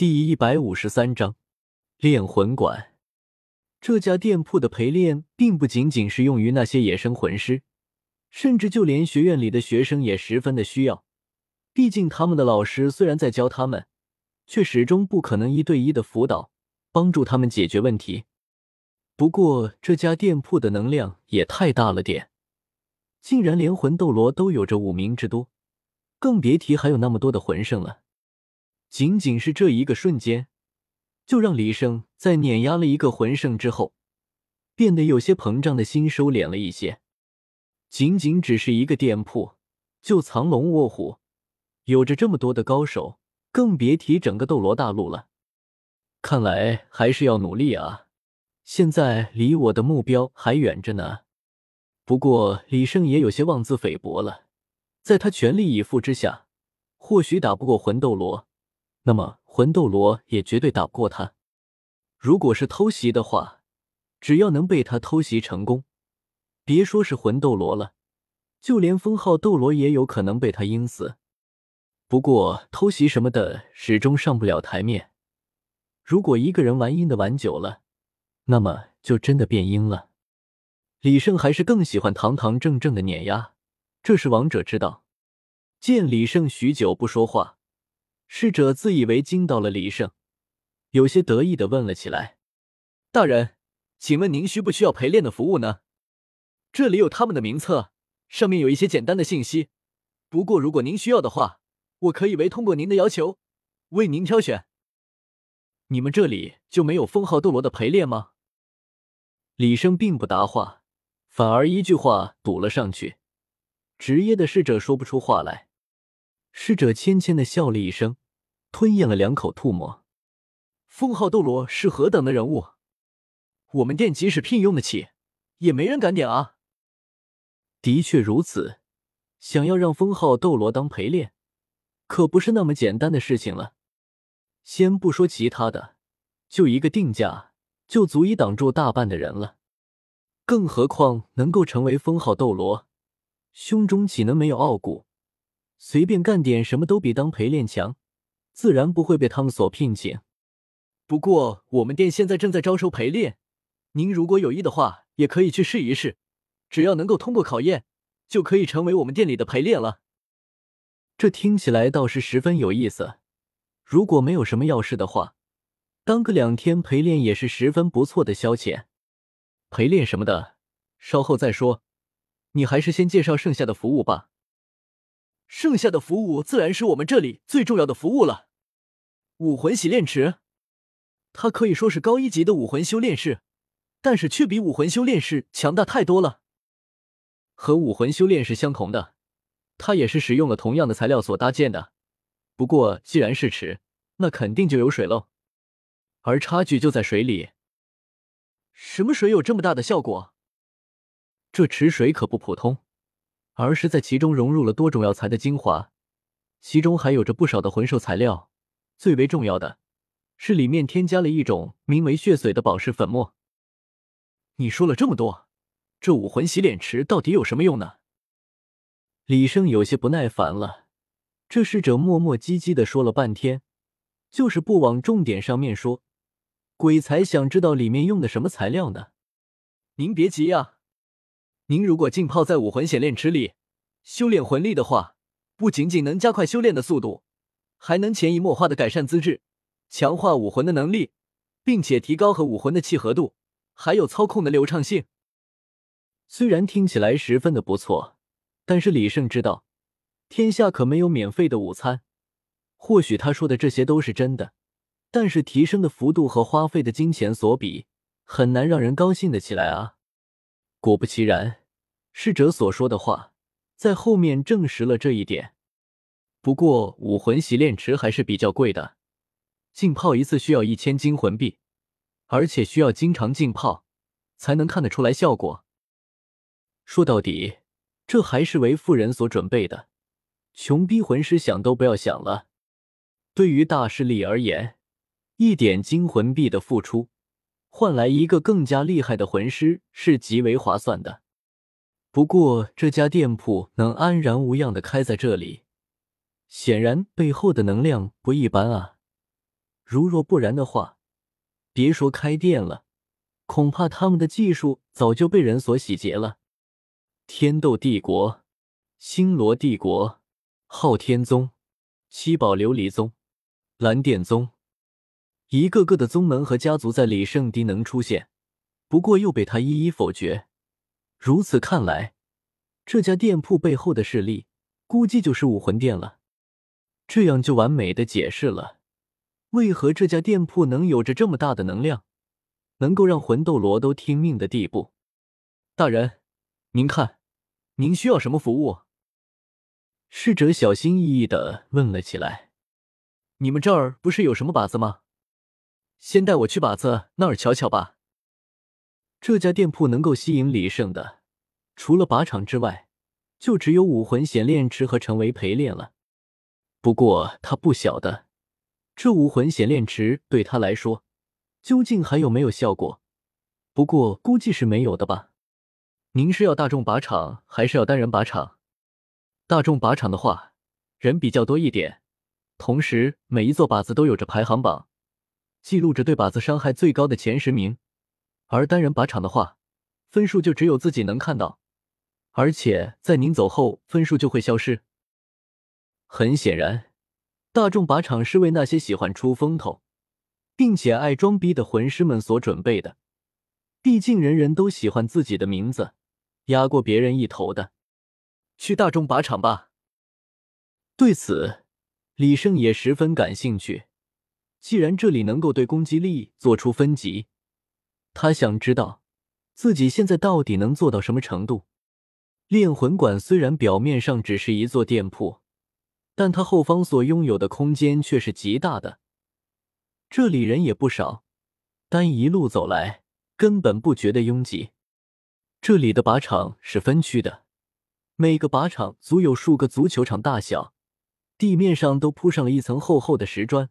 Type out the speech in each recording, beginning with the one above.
第一百五十三章炼魂馆。这家店铺的陪练并不仅仅是用于那些野生魂师，甚至就连学院里的学生也十分的需要。毕竟他们的老师虽然在教他们，却始终不可能一对一的辅导，帮助他们解决问题。不过这家店铺的能量也太大了点，竟然连魂斗罗都有着五名之多，更别提还有那么多的魂圣了。仅仅是这一个瞬间，就让李胜在碾压了一个魂圣之后，变得有些膨胀的心收敛了一些。仅仅只是一个店铺，就藏龙卧虎，有着这么多的高手，更别提整个斗罗大陆了。看来还是要努力啊！现在离我的目标还远着呢。不过李胜也有些妄自菲薄了，在他全力以赴之下，或许打不过魂斗罗。那么魂斗罗也绝对打不过他。如果是偷袭的话，只要能被他偷袭成功，别说是魂斗罗了，就连封号斗罗也有可能被他阴死。不过偷袭什么的始终上不了台面。如果一个人玩阴的玩久了，那么就真的变阴了。李胜还是更喜欢堂堂正正的碾压，这是王者之道。见李胜许久不说话。侍者自以为惊到了李胜，有些得意的问了起来：“大人，请问您需不需要陪练的服务呢？这里有他们的名册，上面有一些简单的信息。不过如果您需要的话，我可以为通过您的要求，为您挑选。你们这里就没有封号斗罗的陪练吗？”李胜并不答话，反而一句话堵了上去，职业的侍者说不出话来。侍者谦谦的笑了一声。吞咽了两口吐沫。封号斗罗是何等的人物？我们店即使聘用得起，也没人敢点啊！的确如此，想要让封号斗罗当陪练，可不是那么简单的事情了。先不说其他的，就一个定价，就足以挡住大半的人了。更何况能够成为封号斗罗，胸中岂能没有傲骨？随便干点什么都比当陪练强。自然不会被他们所聘请。不过我们店现在正在招收陪练，您如果有意的话，也可以去试一试。只要能够通过考验，就可以成为我们店里的陪练了。这听起来倒是十分有意思。如果没有什么要事的话，当个两天陪练也是十分不错的消遣。陪练什么的，稍后再说。你还是先介绍剩下的服务吧。剩下的服务自然是我们这里最重要的服务了。武魂洗炼池，它可以说是高一级的武魂修炼室，但是却比武魂修炼室强大太多了。和武魂修炼室相同的，它也是使用了同样的材料所搭建的。不过既然是池，那肯定就有水喽，而差距就在水里。什么水有这么大的效果？这池水可不普通，而是在其中融入了多种药材的精华，其中还有着不少的魂兽材料。最为重要的是，里面添加了一种名为血髓的宝石粉末。你说了这么多，这武魂洗脸池到底有什么用呢？李胜有些不耐烦了。这侍者磨磨唧唧的说了半天，就是不往重点上面说。鬼才想知道里面用的什么材料呢？您别急呀，您如果浸泡在武魂显炼池里修炼魂力的话，不仅仅能加快修炼的速度。还能潜移默化的改善资质，强化武魂的能力，并且提高和武魂的契合度，还有操控的流畅性。虽然听起来十分的不错，但是李胜知道，天下可没有免费的午餐。或许他说的这些都是真的，但是提升的幅度和花费的金钱所比，很难让人高兴的起来啊。果不其然，侍者所说的话在后面证实了这一点。不过武魂洗炼池还是比较贵的，浸泡一次需要一千金魂币，而且需要经常浸泡才能看得出来效果。说到底，这还是为富人所准备的，穷逼魂师想都不要想了。对于大势力而言，一点金魂币的付出，换来一个更加厉害的魂师是极为划算的。不过这家店铺能安然无恙的开在这里。显然背后的能量不一般啊！如若不然的话，别说开店了，恐怕他们的技术早就被人所洗劫了。天斗帝国、星罗帝国、昊天宗、七宝琉璃宗、蓝电宗，一个个的宗门和家族在李胜低能出现，不过又被他一一否决。如此看来，这家店铺背后的势力，估计就是武魂殿了。这样就完美的解释了。为何这家店铺能有着这么大的能量，能够让魂斗罗都听命的地步？大人，您看，您需要什么服务？侍者小心翼翼的问了起来。你们这儿不是有什么靶子吗？先带我去靶子那儿瞧瞧吧。这家店铺能够吸引李胜的，除了靶场之外，就只有武魂显炼池和成为陪练了。不过他不晓得。这武魂显炼池对他来说，究竟还有没有效果？不过估计是没有的吧。您是要大众靶场还是要单人靶场？大众靶场的话，人比较多一点，同时每一座靶子都有着排行榜，记录着对靶子伤害最高的前十名。而单人靶场的话，分数就只有自己能看到，而且在您走后，分数就会消失。很显然。大众靶场是为那些喜欢出风头，并且爱装逼的魂师们所准备的。毕竟人人都喜欢自己的名字压过别人一头的。去大众靶场吧。对此，李胜也十分感兴趣。既然这里能够对攻击力做出分级，他想知道自己现在到底能做到什么程度。炼魂馆虽然表面上只是一座店铺。但它后方所拥有的空间却是极大的，这里人也不少，但一路走来根本不觉得拥挤。这里的靶场是分区的，每个靶场足有数个足球场大小，地面上都铺上了一层厚厚的石砖，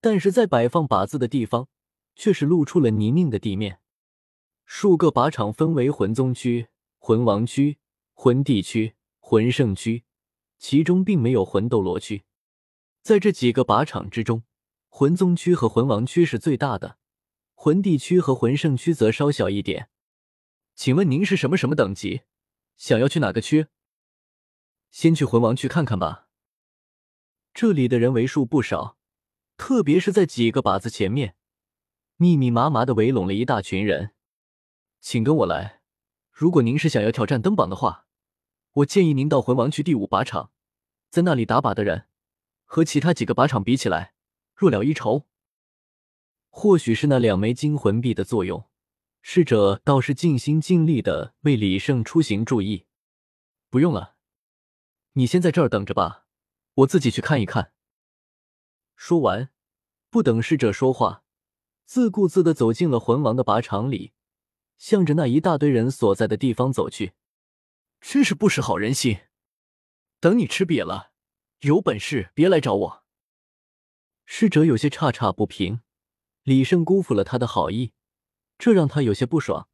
但是在摆放靶子的地方却是露出了泥泞的地面。数个靶场分为魂宗区、魂王区、魂帝区、魂圣区。其中并没有魂斗罗区，在这几个靶场之中，魂宗区和魂王区是最大的，魂帝区和魂圣区则稍小一点。请问您是什么什么等级？想要去哪个区？先去魂王区看看吧。这里的人为数不少，特别是在几个靶子前面，密密麻麻的围拢了一大群人。请跟我来。如果您是想要挑战登榜的话。我建议您到魂王区第五靶场，在那里打靶的人和其他几个靶场比起来弱了一筹。或许是那两枚金魂币的作用，侍者倒是尽心尽力的为李胜出行注意。不用了，你先在这儿等着吧，我自己去看一看。说完，不等侍者说话，自顾自的走进了魂王的靶场里，向着那一大堆人所在的地方走去。真是不识好人心！等你吃瘪了，有本事别来找我。侍者有些诧诧不平，李胜辜负了他的好意，这让他有些不爽。